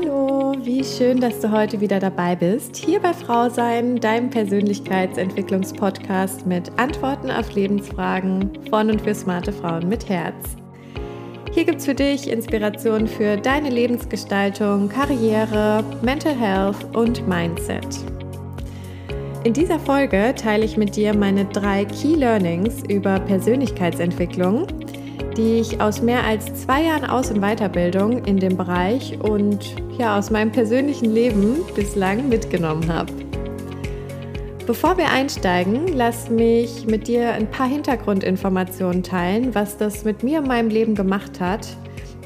Hallo, wie schön, dass du heute wieder dabei bist. Hier bei Frau Sein, deinem Persönlichkeitsentwicklungspodcast mit Antworten auf Lebensfragen von und für smarte Frauen mit Herz. Hier gibt es für dich Inspiration für deine Lebensgestaltung, Karriere, Mental Health und Mindset. In dieser Folge teile ich mit dir meine drei Key Learnings über Persönlichkeitsentwicklung die ich aus mehr als zwei Jahren Aus- und Weiterbildung in dem Bereich und ja aus meinem persönlichen Leben bislang mitgenommen habe. Bevor wir einsteigen, lass mich mit dir ein paar Hintergrundinformationen teilen, was das mit mir und meinem Leben gemacht hat,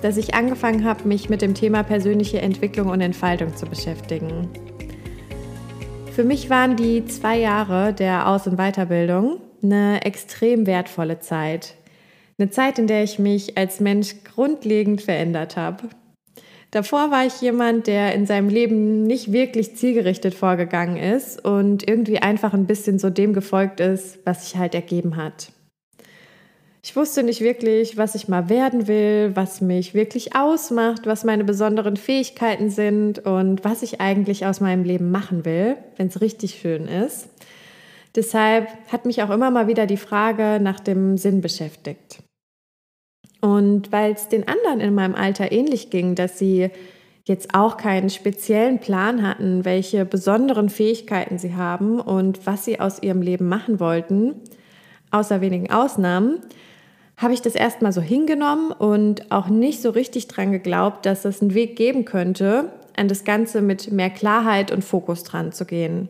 dass ich angefangen habe, mich mit dem Thema persönliche Entwicklung und Entfaltung zu beschäftigen. Für mich waren die zwei Jahre der Aus- und Weiterbildung eine extrem wertvolle Zeit. Eine Zeit, in der ich mich als Mensch grundlegend verändert habe. Davor war ich jemand, der in seinem Leben nicht wirklich zielgerichtet vorgegangen ist und irgendwie einfach ein bisschen so dem gefolgt ist, was sich halt ergeben hat. Ich wusste nicht wirklich, was ich mal werden will, was mich wirklich ausmacht, was meine besonderen Fähigkeiten sind und was ich eigentlich aus meinem Leben machen will, wenn es richtig schön ist. Deshalb hat mich auch immer mal wieder die Frage nach dem Sinn beschäftigt. Und weil es den anderen in meinem Alter ähnlich ging, dass sie jetzt auch keinen speziellen Plan hatten, welche besonderen Fähigkeiten sie haben und was sie aus ihrem Leben machen wollten, außer wenigen Ausnahmen, habe ich das erstmal so hingenommen und auch nicht so richtig dran geglaubt, dass es einen Weg geben könnte, an das Ganze mit mehr Klarheit und Fokus dran zu gehen.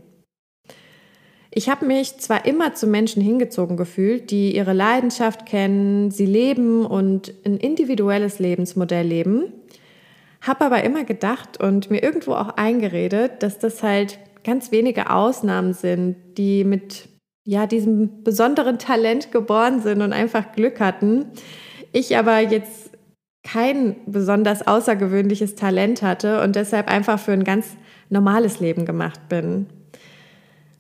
Ich habe mich zwar immer zu Menschen hingezogen gefühlt, die ihre Leidenschaft kennen, sie leben und ein individuelles Lebensmodell leben, habe aber immer gedacht und mir irgendwo auch eingeredet, dass das halt ganz wenige Ausnahmen sind, die mit ja, diesem besonderen Talent geboren sind und einfach Glück hatten. Ich aber jetzt kein besonders außergewöhnliches Talent hatte und deshalb einfach für ein ganz normales Leben gemacht bin.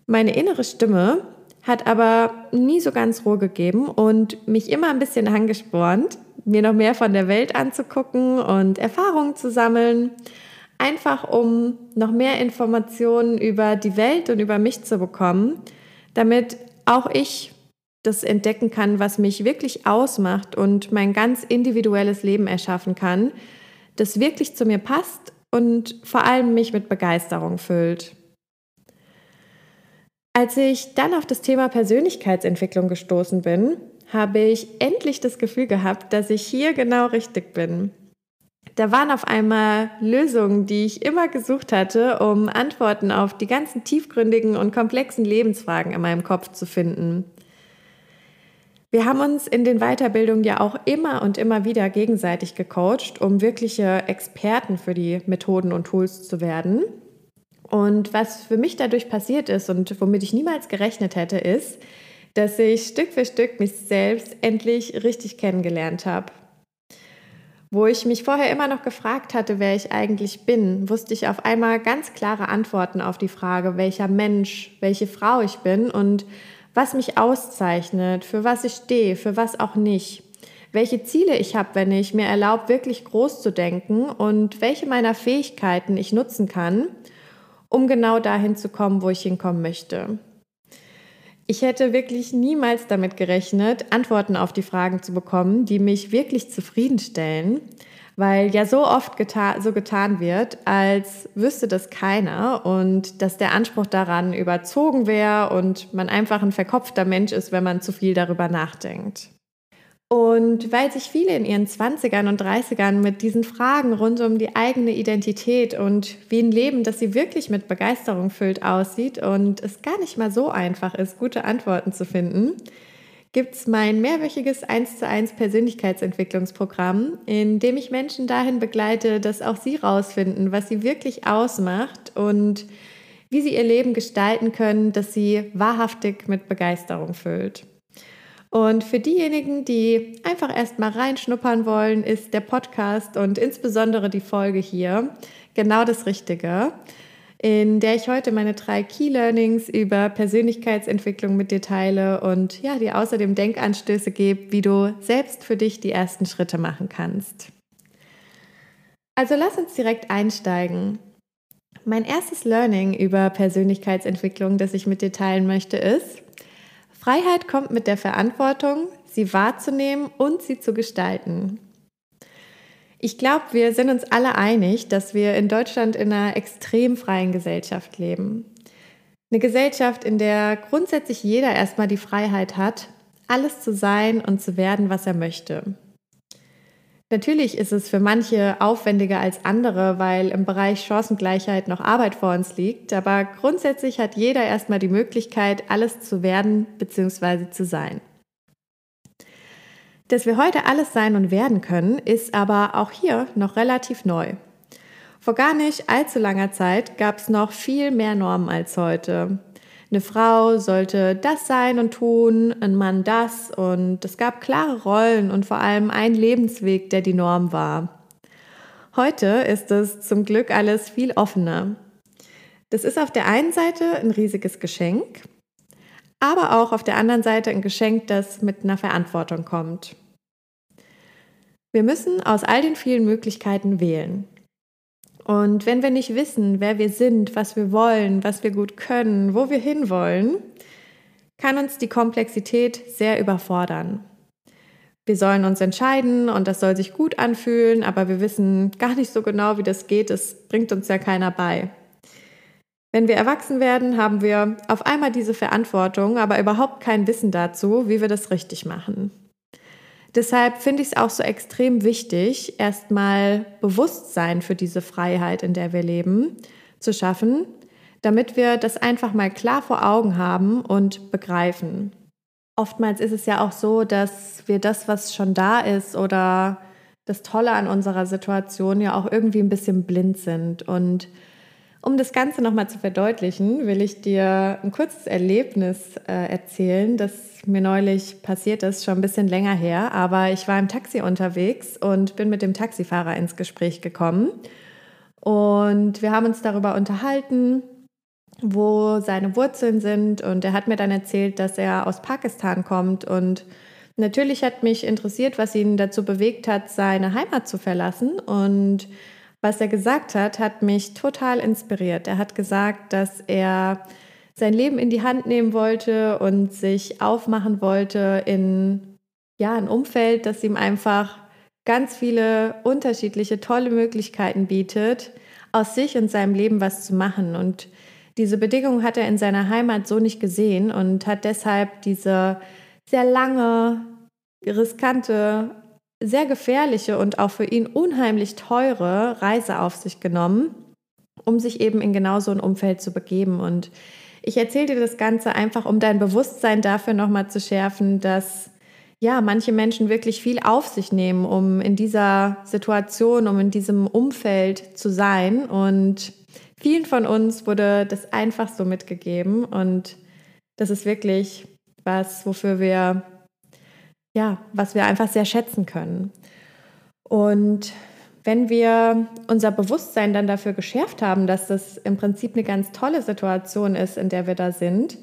Meine innere Stimme hat aber nie so ganz Ruhe gegeben und mich immer ein bisschen angespornt, mir noch mehr von der Welt anzugucken und Erfahrungen zu sammeln, einfach um noch mehr Informationen über die Welt und über mich zu bekommen, damit auch ich das entdecken kann, was mich wirklich ausmacht und mein ganz individuelles Leben erschaffen kann, das wirklich zu mir passt und vor allem mich mit Begeisterung füllt. Als ich dann auf das Thema Persönlichkeitsentwicklung gestoßen bin, habe ich endlich das Gefühl gehabt, dass ich hier genau richtig bin. Da waren auf einmal Lösungen, die ich immer gesucht hatte, um Antworten auf die ganzen tiefgründigen und komplexen Lebensfragen in meinem Kopf zu finden. Wir haben uns in den Weiterbildungen ja auch immer und immer wieder gegenseitig gecoacht, um wirkliche Experten für die Methoden und Tools zu werden. Und was für mich dadurch passiert ist und womit ich niemals gerechnet hätte, ist, dass ich Stück für Stück mich selbst endlich richtig kennengelernt habe. Wo ich mich vorher immer noch gefragt hatte, wer ich eigentlich bin, wusste ich auf einmal ganz klare Antworten auf die Frage, welcher Mensch, welche Frau ich bin und was mich auszeichnet, für was ich stehe, für was auch nicht. Welche Ziele ich habe, wenn ich mir erlaube, wirklich groß zu denken und welche meiner Fähigkeiten ich nutzen kann, um genau dahin zu kommen, wo ich hinkommen möchte. Ich hätte wirklich niemals damit gerechnet, Antworten auf die Fragen zu bekommen, die mich wirklich zufriedenstellen, weil ja so oft geta so getan wird, als wüsste das keiner und dass der Anspruch daran überzogen wäre und man einfach ein verkopfter Mensch ist, wenn man zu viel darüber nachdenkt. Und weil sich viele in ihren 20ern und 30ern mit diesen Fragen rund um die eigene Identität und wie ein Leben, das sie wirklich mit Begeisterung füllt, aussieht und es gar nicht mal so einfach ist, gute Antworten zu finden, gibt es mein mehrwöchiges 1 zu 1 Persönlichkeitsentwicklungsprogramm, in dem ich Menschen dahin begleite, dass auch sie rausfinden, was sie wirklich ausmacht und wie sie ihr Leben gestalten können, das sie wahrhaftig mit Begeisterung füllt. Und für diejenigen, die einfach erst mal reinschnuppern wollen, ist der Podcast und insbesondere die Folge hier genau das Richtige, in der ich heute meine drei Key Learnings über Persönlichkeitsentwicklung mit dir teile und ja, dir außerdem Denkanstöße gebe, wie du selbst für dich die ersten Schritte machen kannst. Also lass uns direkt einsteigen. Mein erstes Learning über Persönlichkeitsentwicklung, das ich mit dir teilen möchte, ist, Freiheit kommt mit der Verantwortung, sie wahrzunehmen und sie zu gestalten. Ich glaube, wir sind uns alle einig, dass wir in Deutschland in einer extrem freien Gesellschaft leben. Eine Gesellschaft, in der grundsätzlich jeder erstmal die Freiheit hat, alles zu sein und zu werden, was er möchte. Natürlich ist es für manche aufwendiger als andere, weil im Bereich Chancengleichheit noch Arbeit vor uns liegt, aber grundsätzlich hat jeder erstmal die Möglichkeit, alles zu werden bzw. zu sein. Dass wir heute alles sein und werden können, ist aber auch hier noch relativ neu. Vor gar nicht allzu langer Zeit gab es noch viel mehr Normen als heute. Eine Frau sollte das sein und tun, ein Mann das und es gab klare Rollen und vor allem ein Lebensweg, der die Norm war. Heute ist es zum Glück alles viel offener. Das ist auf der einen Seite ein riesiges Geschenk, aber auch auf der anderen Seite ein Geschenk, das mit einer Verantwortung kommt. Wir müssen aus all den vielen Möglichkeiten wählen. Und wenn wir nicht wissen, wer wir sind, was wir wollen, was wir gut können, wo wir hinwollen, kann uns die Komplexität sehr überfordern. Wir sollen uns entscheiden und das soll sich gut anfühlen, aber wir wissen gar nicht so genau, wie das geht. Es bringt uns ja keiner bei. Wenn wir erwachsen werden, haben wir auf einmal diese Verantwortung, aber überhaupt kein Wissen dazu, wie wir das richtig machen. Deshalb finde ich es auch so extrem wichtig, erstmal Bewusstsein für diese Freiheit, in der wir leben, zu schaffen, damit wir das einfach mal klar vor Augen haben und begreifen. Oftmals ist es ja auch so, dass wir das, was schon da ist oder das Tolle an unserer Situation ja auch irgendwie ein bisschen blind sind. Und um das Ganze nochmal zu verdeutlichen, will ich dir ein kurzes Erlebnis äh, erzählen, das mir neulich passiert ist, schon ein bisschen länger her, aber ich war im Taxi unterwegs und bin mit dem Taxifahrer ins Gespräch gekommen. Und wir haben uns darüber unterhalten, wo seine Wurzeln sind. Und er hat mir dann erzählt, dass er aus Pakistan kommt. Und natürlich hat mich interessiert, was ihn dazu bewegt hat, seine Heimat zu verlassen. Und was er gesagt hat, hat mich total inspiriert. Er hat gesagt, dass er sein Leben in die Hand nehmen wollte und sich aufmachen wollte in ja, ein Umfeld, das ihm einfach ganz viele unterschiedliche, tolle Möglichkeiten bietet, aus sich und seinem Leben was zu machen. Und diese Bedingungen hat er in seiner Heimat so nicht gesehen und hat deshalb diese sehr lange, riskante, sehr gefährliche und auch für ihn unheimlich teure Reise auf sich genommen, um sich eben in genau so ein Umfeld zu begeben. Und ich erzähle dir das Ganze einfach, um dein Bewusstsein dafür nochmal zu schärfen, dass ja, manche Menschen wirklich viel auf sich nehmen, um in dieser Situation, um in diesem Umfeld zu sein. Und vielen von uns wurde das einfach so mitgegeben. Und das ist wirklich was, wofür wir, ja, was wir einfach sehr schätzen können. Und wenn wir unser Bewusstsein dann dafür geschärft haben, dass das im Prinzip eine ganz tolle Situation ist, in der wir da sind,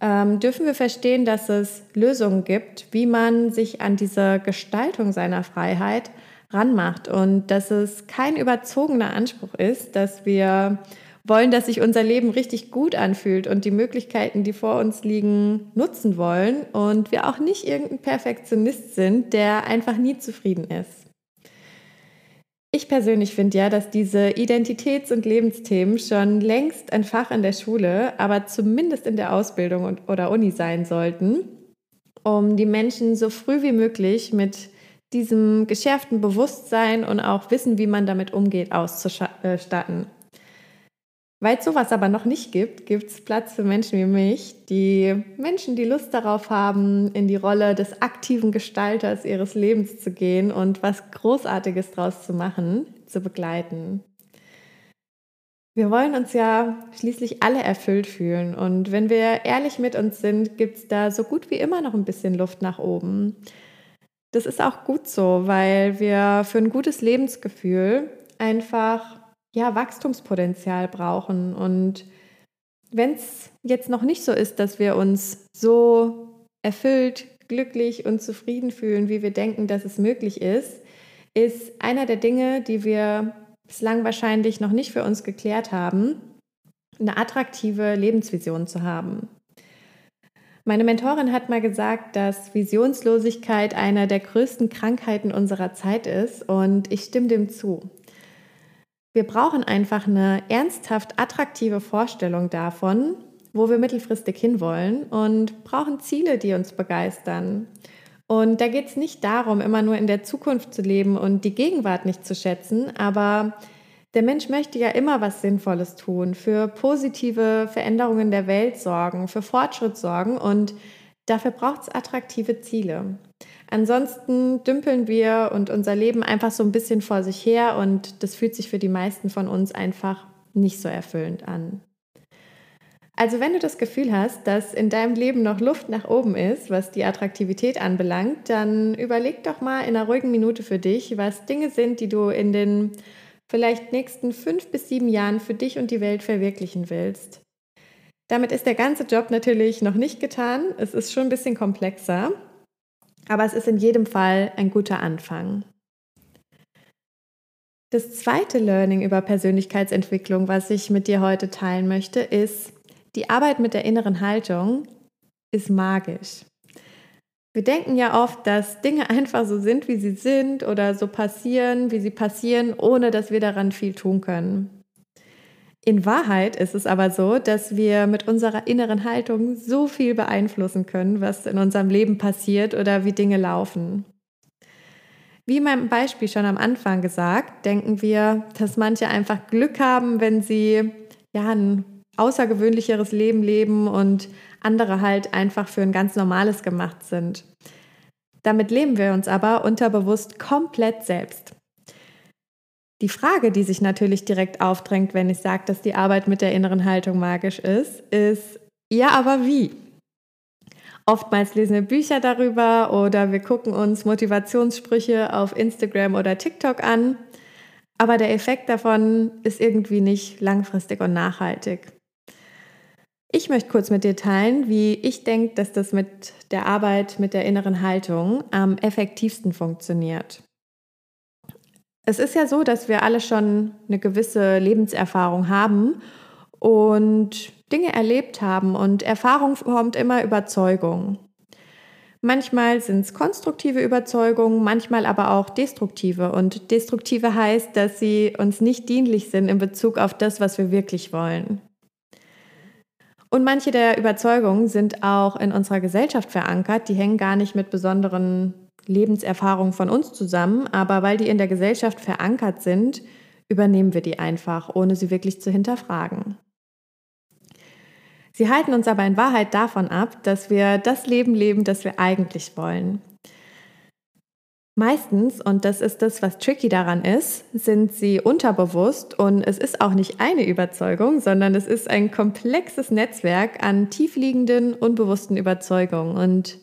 ähm, dürfen wir verstehen, dass es Lösungen gibt, wie man sich an diese Gestaltung seiner Freiheit ranmacht und dass es kein überzogener Anspruch ist, dass wir wollen, dass sich unser Leben richtig gut anfühlt und die Möglichkeiten, die vor uns liegen, nutzen wollen und wir auch nicht irgendein Perfektionist sind, der einfach nie zufrieden ist. Ich persönlich finde ja, dass diese Identitäts- und Lebensthemen schon längst ein Fach in der Schule, aber zumindest in der Ausbildung oder Uni sein sollten, um die Menschen so früh wie möglich mit diesem geschärften Bewusstsein und auch Wissen, wie man damit umgeht, auszustatten. Weil es sowas aber noch nicht gibt, gibt es Platz für Menschen wie mich, die Menschen, die Lust darauf haben, in die Rolle des aktiven Gestalters ihres Lebens zu gehen und was Großartiges draus zu machen, zu begleiten. Wir wollen uns ja schließlich alle erfüllt fühlen und wenn wir ehrlich mit uns sind, gibt es da so gut wie immer noch ein bisschen Luft nach oben. Das ist auch gut so, weil wir für ein gutes Lebensgefühl einfach ja, Wachstumspotenzial brauchen. Und wenn es jetzt noch nicht so ist, dass wir uns so erfüllt, glücklich und zufrieden fühlen, wie wir denken, dass es möglich ist, ist einer der Dinge, die wir bislang wahrscheinlich noch nicht für uns geklärt haben, eine attraktive Lebensvision zu haben. Meine Mentorin hat mal gesagt, dass Visionslosigkeit eine der größten Krankheiten unserer Zeit ist und ich stimme dem zu. Wir brauchen einfach eine ernsthaft attraktive Vorstellung davon, wo wir mittelfristig hinwollen und brauchen Ziele, die uns begeistern. Und da geht es nicht darum, immer nur in der Zukunft zu leben und die Gegenwart nicht zu schätzen, aber der Mensch möchte ja immer was Sinnvolles tun, für positive Veränderungen der Welt sorgen, für Fortschritt sorgen und dafür braucht es attraktive Ziele. Ansonsten dümpeln wir und unser Leben einfach so ein bisschen vor sich her und das fühlt sich für die meisten von uns einfach nicht so erfüllend an. Also wenn du das Gefühl hast, dass in deinem Leben noch Luft nach oben ist, was die Attraktivität anbelangt, dann überleg doch mal in einer ruhigen Minute für dich, was Dinge sind, die du in den vielleicht nächsten fünf bis sieben Jahren für dich und die Welt verwirklichen willst. Damit ist der ganze Job natürlich noch nicht getan. Es ist schon ein bisschen komplexer, aber es ist in jedem Fall ein guter Anfang. Das zweite Learning über Persönlichkeitsentwicklung, was ich mit dir heute teilen möchte, ist, die Arbeit mit der inneren Haltung ist magisch. Wir denken ja oft, dass Dinge einfach so sind, wie sie sind oder so passieren, wie sie passieren, ohne dass wir daran viel tun können. In Wahrheit ist es aber so, dass wir mit unserer inneren Haltung so viel beeinflussen können, was in unserem Leben passiert oder wie Dinge laufen. Wie in meinem Beispiel schon am Anfang gesagt, denken wir, dass manche einfach Glück haben, wenn sie ja ein außergewöhnlicheres Leben leben und andere halt einfach für ein ganz normales gemacht sind. Damit leben wir uns aber unterbewusst komplett selbst. Die Frage, die sich natürlich direkt aufdrängt, wenn ich sage, dass die Arbeit mit der inneren Haltung magisch ist, ist, ja, aber wie? Oftmals lesen wir Bücher darüber oder wir gucken uns Motivationssprüche auf Instagram oder TikTok an, aber der Effekt davon ist irgendwie nicht langfristig und nachhaltig. Ich möchte kurz mit dir teilen, wie ich denke, dass das mit der Arbeit mit der inneren Haltung am effektivsten funktioniert. Es ist ja so, dass wir alle schon eine gewisse Lebenserfahrung haben und Dinge erlebt haben und Erfahrung formt immer Überzeugung. Manchmal sind es konstruktive Überzeugungen, manchmal aber auch destruktive. Und destruktive heißt, dass sie uns nicht dienlich sind in Bezug auf das, was wir wirklich wollen. Und manche der Überzeugungen sind auch in unserer Gesellschaft verankert. Die hängen gar nicht mit besonderen Lebenserfahrungen von uns zusammen, aber weil die in der Gesellschaft verankert sind, übernehmen wir die einfach, ohne sie wirklich zu hinterfragen. Sie halten uns aber in Wahrheit davon ab, dass wir das Leben leben, das wir eigentlich wollen. Meistens, und das ist das, was tricky daran ist, sind sie unterbewusst und es ist auch nicht eine Überzeugung, sondern es ist ein komplexes Netzwerk an tiefliegenden, unbewussten Überzeugungen. Und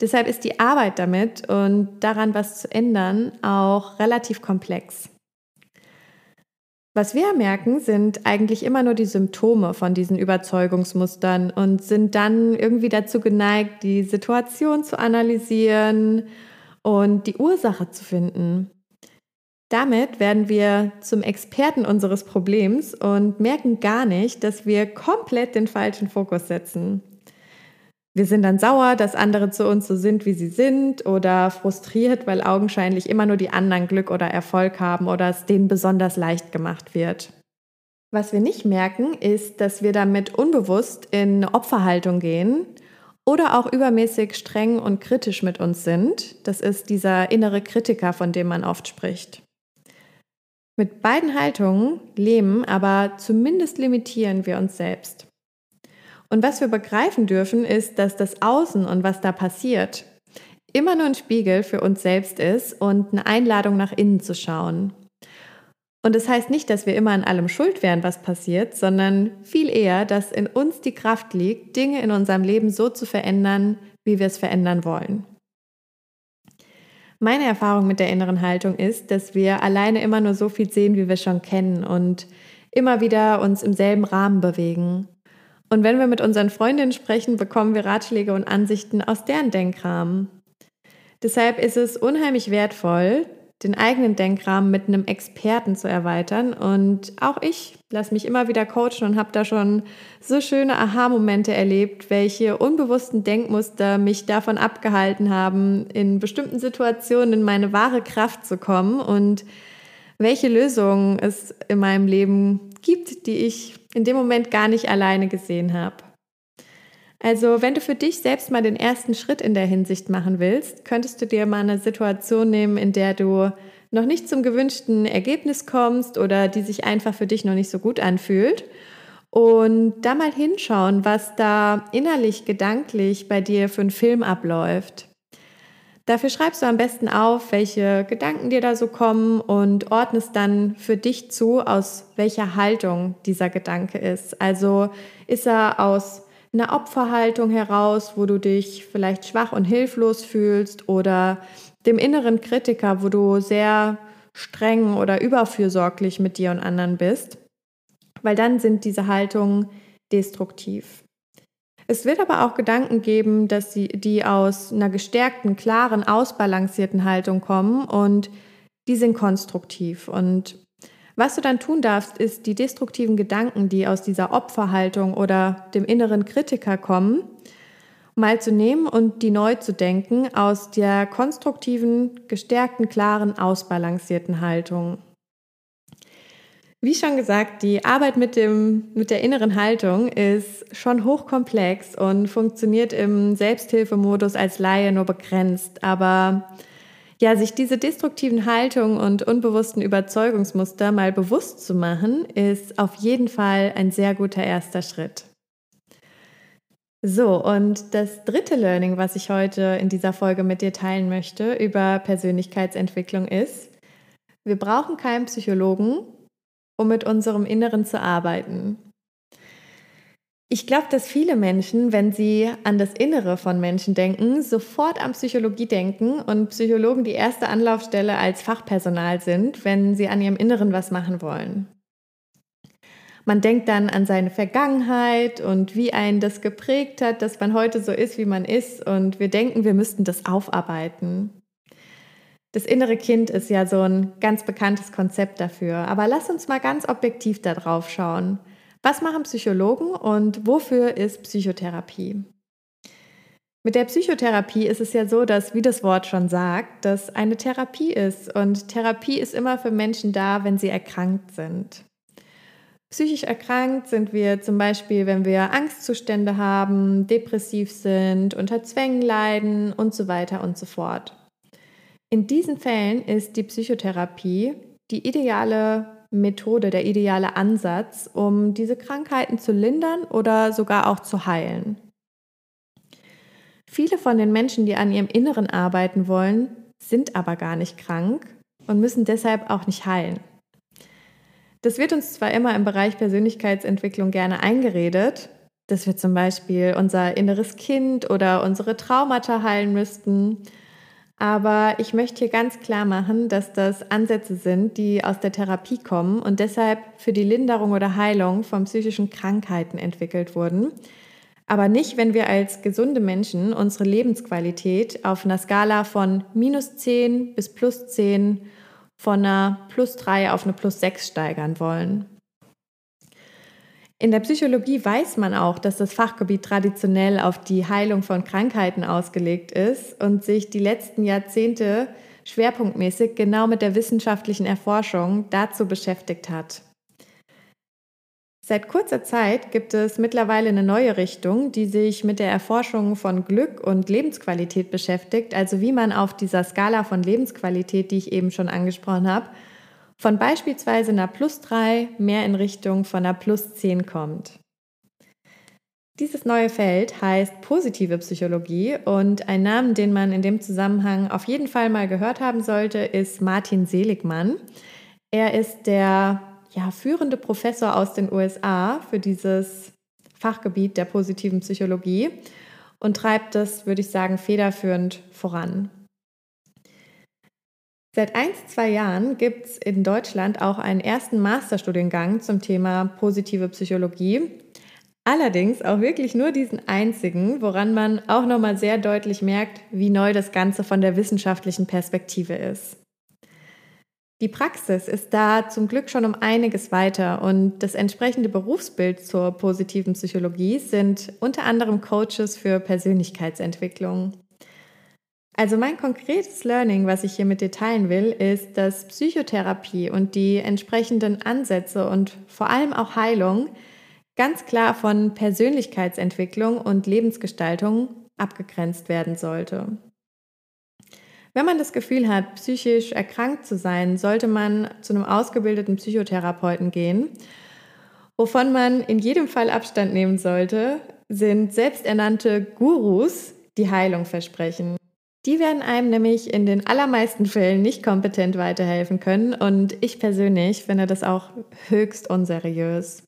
deshalb ist die Arbeit damit und daran was zu ändern auch relativ komplex. Was wir merken, sind eigentlich immer nur die Symptome von diesen Überzeugungsmustern und sind dann irgendwie dazu geneigt, die Situation zu analysieren und die Ursache zu finden. Damit werden wir zum Experten unseres Problems und merken gar nicht, dass wir komplett den falschen Fokus setzen. Wir sind dann sauer, dass andere zu uns so sind, wie sie sind, oder frustriert, weil augenscheinlich immer nur die anderen Glück oder Erfolg haben oder es denen besonders leicht gemacht wird. Was wir nicht merken, ist, dass wir damit unbewusst in Opferhaltung gehen oder auch übermäßig streng und kritisch mit uns sind. Das ist dieser innere Kritiker, von dem man oft spricht. Mit beiden Haltungen leben, aber zumindest limitieren wir uns selbst. Und was wir begreifen dürfen, ist, dass das Außen und was da passiert immer nur ein Spiegel für uns selbst ist und eine Einladung nach innen zu schauen. Und das heißt nicht, dass wir immer an allem schuld wären, was passiert, sondern viel eher, dass in uns die Kraft liegt, Dinge in unserem Leben so zu verändern, wie wir es verändern wollen. Meine Erfahrung mit der inneren Haltung ist, dass wir alleine immer nur so viel sehen, wie wir schon kennen und immer wieder uns im selben Rahmen bewegen. Und wenn wir mit unseren Freundinnen sprechen, bekommen wir Ratschläge und Ansichten aus deren Denkrahmen. Deshalb ist es unheimlich wertvoll, den eigenen Denkrahmen mit einem Experten zu erweitern. Und auch ich lasse mich immer wieder coachen und habe da schon so schöne Aha-Momente erlebt, welche unbewussten Denkmuster mich davon abgehalten haben, in bestimmten Situationen in meine wahre Kraft zu kommen und welche Lösungen es in meinem Leben gibt, die ich in dem Moment gar nicht alleine gesehen habe. Also, wenn du für dich selbst mal den ersten Schritt in der Hinsicht machen willst, könntest du dir mal eine Situation nehmen, in der du noch nicht zum gewünschten Ergebnis kommst oder die sich einfach für dich noch nicht so gut anfühlt. Und da mal hinschauen, was da innerlich, gedanklich bei dir für einen Film abläuft. Dafür schreibst du am besten auf, welche Gedanken dir da so kommen und ordnest dann für dich zu, aus welcher Haltung dieser Gedanke ist. Also ist er aus einer Opferhaltung heraus, wo du dich vielleicht schwach und hilflos fühlst oder dem inneren Kritiker, wo du sehr streng oder überfürsorglich mit dir und anderen bist, weil dann sind diese Haltungen destruktiv. Es wird aber auch Gedanken geben, dass sie, die aus einer gestärkten, klaren, ausbalancierten Haltung kommen und die sind konstruktiv. Und was du dann tun darfst, ist die destruktiven Gedanken, die aus dieser Opferhaltung oder dem inneren Kritiker kommen, mal zu nehmen und die neu zu denken aus der konstruktiven, gestärkten, klaren, ausbalancierten Haltung. Wie schon gesagt, die Arbeit mit, dem, mit der inneren Haltung ist schon hochkomplex und funktioniert im Selbsthilfemodus als Laie nur begrenzt. Aber ja, sich diese destruktiven Haltungen und unbewussten Überzeugungsmuster mal bewusst zu machen, ist auf jeden Fall ein sehr guter erster Schritt. So, und das dritte Learning, was ich heute in dieser Folge mit dir teilen möchte über Persönlichkeitsentwicklung ist, wir brauchen keinen Psychologen, um mit unserem Inneren zu arbeiten. Ich glaube, dass viele Menschen, wenn sie an das Innere von Menschen denken, sofort an Psychologie denken und Psychologen die erste Anlaufstelle als Fachpersonal sind, wenn sie an ihrem Inneren was machen wollen. Man denkt dann an seine Vergangenheit und wie einen das geprägt hat, dass man heute so ist, wie man ist und wir denken, wir müssten das aufarbeiten. Das innere Kind ist ja so ein ganz bekanntes Konzept dafür, aber lass uns mal ganz objektiv da drauf schauen. Was machen Psychologen und wofür ist Psychotherapie? Mit der Psychotherapie ist es ja so, dass, wie das Wort schon sagt, das eine Therapie ist. Und Therapie ist immer für Menschen da, wenn sie erkrankt sind. Psychisch erkrankt sind wir zum Beispiel, wenn wir Angstzustände haben, depressiv sind, unter Zwängen leiden und so weiter und so fort. In diesen Fällen ist die Psychotherapie die ideale Methode, der ideale Ansatz, um diese Krankheiten zu lindern oder sogar auch zu heilen. Viele von den Menschen, die an ihrem Inneren arbeiten wollen, sind aber gar nicht krank und müssen deshalb auch nicht heilen. Das wird uns zwar immer im Bereich Persönlichkeitsentwicklung gerne eingeredet, dass wir zum Beispiel unser inneres Kind oder unsere Traumata heilen müssten aber ich möchte hier ganz klar machen, dass das Ansätze sind, die aus der Therapie kommen und deshalb für die Linderung oder Heilung von psychischen Krankheiten entwickelt wurden. Aber nicht, wenn wir als gesunde Menschen unsere Lebensqualität auf einer Skala von minus 10 bis plus 10 von einer plus 3 auf eine plus 6 steigern wollen. In der Psychologie weiß man auch, dass das Fachgebiet traditionell auf die Heilung von Krankheiten ausgelegt ist und sich die letzten Jahrzehnte schwerpunktmäßig genau mit der wissenschaftlichen Erforschung dazu beschäftigt hat. Seit kurzer Zeit gibt es mittlerweile eine neue Richtung, die sich mit der Erforschung von Glück und Lebensqualität beschäftigt, also wie man auf dieser Skala von Lebensqualität, die ich eben schon angesprochen habe, von beispielsweise einer Plus 3 mehr in Richtung von einer Plus 10 kommt. Dieses neue Feld heißt positive Psychologie und ein Name, den man in dem Zusammenhang auf jeden Fall mal gehört haben sollte, ist Martin Seligmann. Er ist der ja, führende Professor aus den USA für dieses Fachgebiet der positiven Psychologie und treibt das, würde ich sagen, federführend voran. Seit ein, zwei Jahren gibt es in Deutschland auch einen ersten Masterstudiengang zum Thema positive Psychologie. Allerdings auch wirklich nur diesen einzigen, woran man auch nochmal sehr deutlich merkt, wie neu das Ganze von der wissenschaftlichen Perspektive ist. Die Praxis ist da zum Glück schon um einiges weiter und das entsprechende Berufsbild zur positiven Psychologie sind unter anderem Coaches für Persönlichkeitsentwicklung. Also mein konkretes Learning, was ich hier mit dir teilen will, ist, dass Psychotherapie und die entsprechenden Ansätze und vor allem auch Heilung ganz klar von Persönlichkeitsentwicklung und Lebensgestaltung abgegrenzt werden sollte. Wenn man das Gefühl hat, psychisch erkrankt zu sein, sollte man zu einem ausgebildeten Psychotherapeuten gehen. Wovon man in jedem Fall Abstand nehmen sollte, sind selbsternannte Gurus, die Heilung versprechen. Die werden einem nämlich in den allermeisten Fällen nicht kompetent weiterhelfen können und ich persönlich finde das auch höchst unseriös.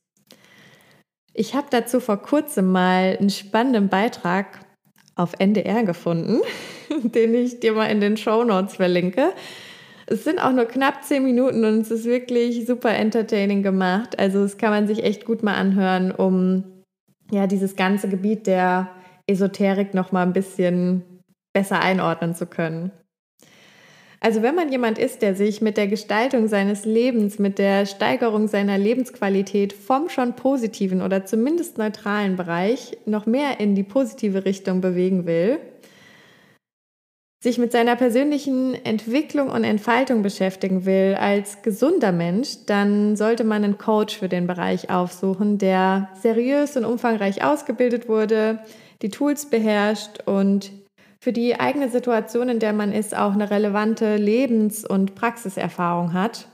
Ich habe dazu vor kurzem mal einen spannenden Beitrag auf NDR gefunden, den ich dir mal in den Show Notes verlinke. Es sind auch nur knapp zehn Minuten und es ist wirklich super entertaining gemacht. Also es kann man sich echt gut mal anhören, um ja dieses ganze Gebiet der Esoterik noch mal ein bisschen besser einordnen zu können. Also wenn man jemand ist, der sich mit der Gestaltung seines Lebens, mit der Steigerung seiner Lebensqualität vom schon positiven oder zumindest neutralen Bereich noch mehr in die positive Richtung bewegen will, sich mit seiner persönlichen Entwicklung und Entfaltung beschäftigen will als gesunder Mensch, dann sollte man einen Coach für den Bereich aufsuchen, der seriös und umfangreich ausgebildet wurde, die Tools beherrscht und für die eigene Situation, in der man ist, auch eine relevante Lebens- und Praxiserfahrung hat.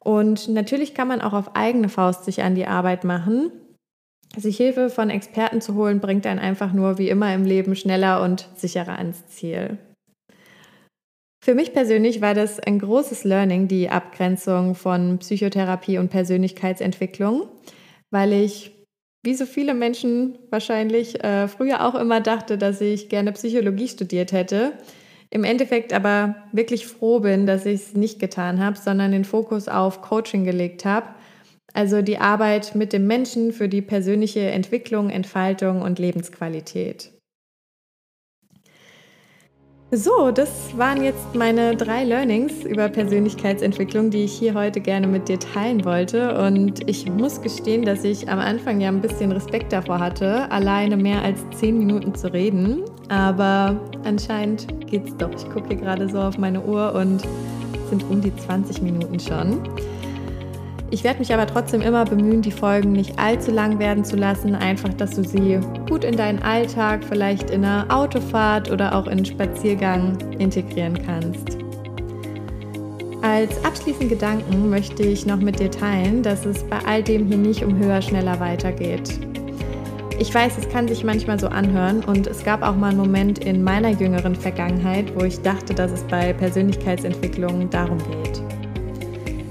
Und natürlich kann man auch auf eigene Faust sich an die Arbeit machen. Sich Hilfe von Experten zu holen, bringt einen einfach nur wie immer im Leben schneller und sicherer ans Ziel. Für mich persönlich war das ein großes Learning, die Abgrenzung von Psychotherapie und Persönlichkeitsentwicklung, weil ich wie so viele Menschen wahrscheinlich äh, früher auch immer dachte, dass ich gerne Psychologie studiert hätte. Im Endeffekt aber wirklich froh bin, dass ich es nicht getan habe, sondern den Fokus auf Coaching gelegt habe. Also die Arbeit mit dem Menschen für die persönliche Entwicklung, Entfaltung und Lebensqualität. So, das waren jetzt meine drei Learnings über Persönlichkeitsentwicklung, die ich hier heute gerne mit dir teilen wollte. Und ich muss gestehen, dass ich am Anfang ja ein bisschen Respekt davor hatte, alleine mehr als zehn Minuten zu reden. Aber anscheinend geht's doch. Ich gucke hier gerade so auf meine Uhr und sind um die 20 Minuten schon. Ich werde mich aber trotzdem immer bemühen, die Folgen nicht allzu lang werden zu lassen, einfach, dass du sie gut in deinen Alltag, vielleicht in einer Autofahrt oder auch in einen Spaziergang integrieren kannst. Als abschließenden Gedanken möchte ich noch mit dir teilen, dass es bei all dem hier nicht um höher, schneller weitergeht. Ich weiß, es kann sich manchmal so anhören und es gab auch mal einen Moment in meiner jüngeren Vergangenheit, wo ich dachte, dass es bei Persönlichkeitsentwicklung darum geht.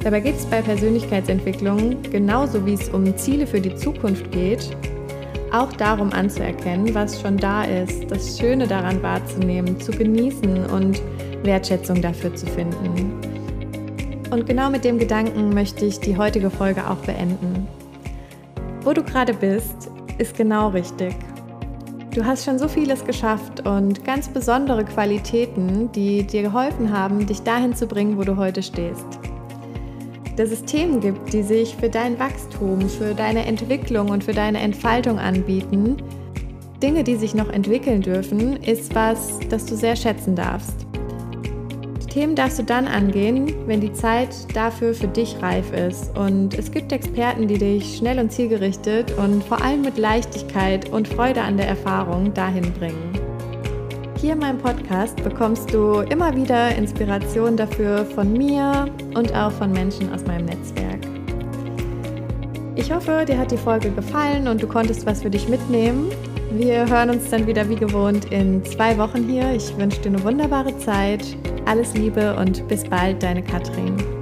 Dabei geht es bei Persönlichkeitsentwicklung genauso wie es um Ziele für die Zukunft geht, auch darum anzuerkennen, was schon da ist, das Schöne daran wahrzunehmen, zu genießen und Wertschätzung dafür zu finden. Und genau mit dem Gedanken möchte ich die heutige Folge auch beenden. Wo du gerade bist, ist genau richtig. Du hast schon so vieles geschafft und ganz besondere Qualitäten, die dir geholfen haben, dich dahin zu bringen, wo du heute stehst dass es Themen gibt, die sich für dein Wachstum, für deine Entwicklung und für deine Entfaltung anbieten, Dinge, die sich noch entwickeln dürfen, ist was, das du sehr schätzen darfst. Die Themen darfst du dann angehen, wenn die Zeit dafür für dich reif ist. Und es gibt Experten, die dich schnell und zielgerichtet und vor allem mit Leichtigkeit und Freude an der Erfahrung dahin bringen. Hier in meinem Podcast bekommst du immer wieder Inspiration dafür von mir und auch von Menschen aus meinem Netzwerk. Ich hoffe, dir hat die Folge gefallen und du konntest was für dich mitnehmen. Wir hören uns dann wieder wie gewohnt in zwei Wochen hier. Ich wünsche dir eine wunderbare Zeit. Alles Liebe und bis bald, deine Katrin.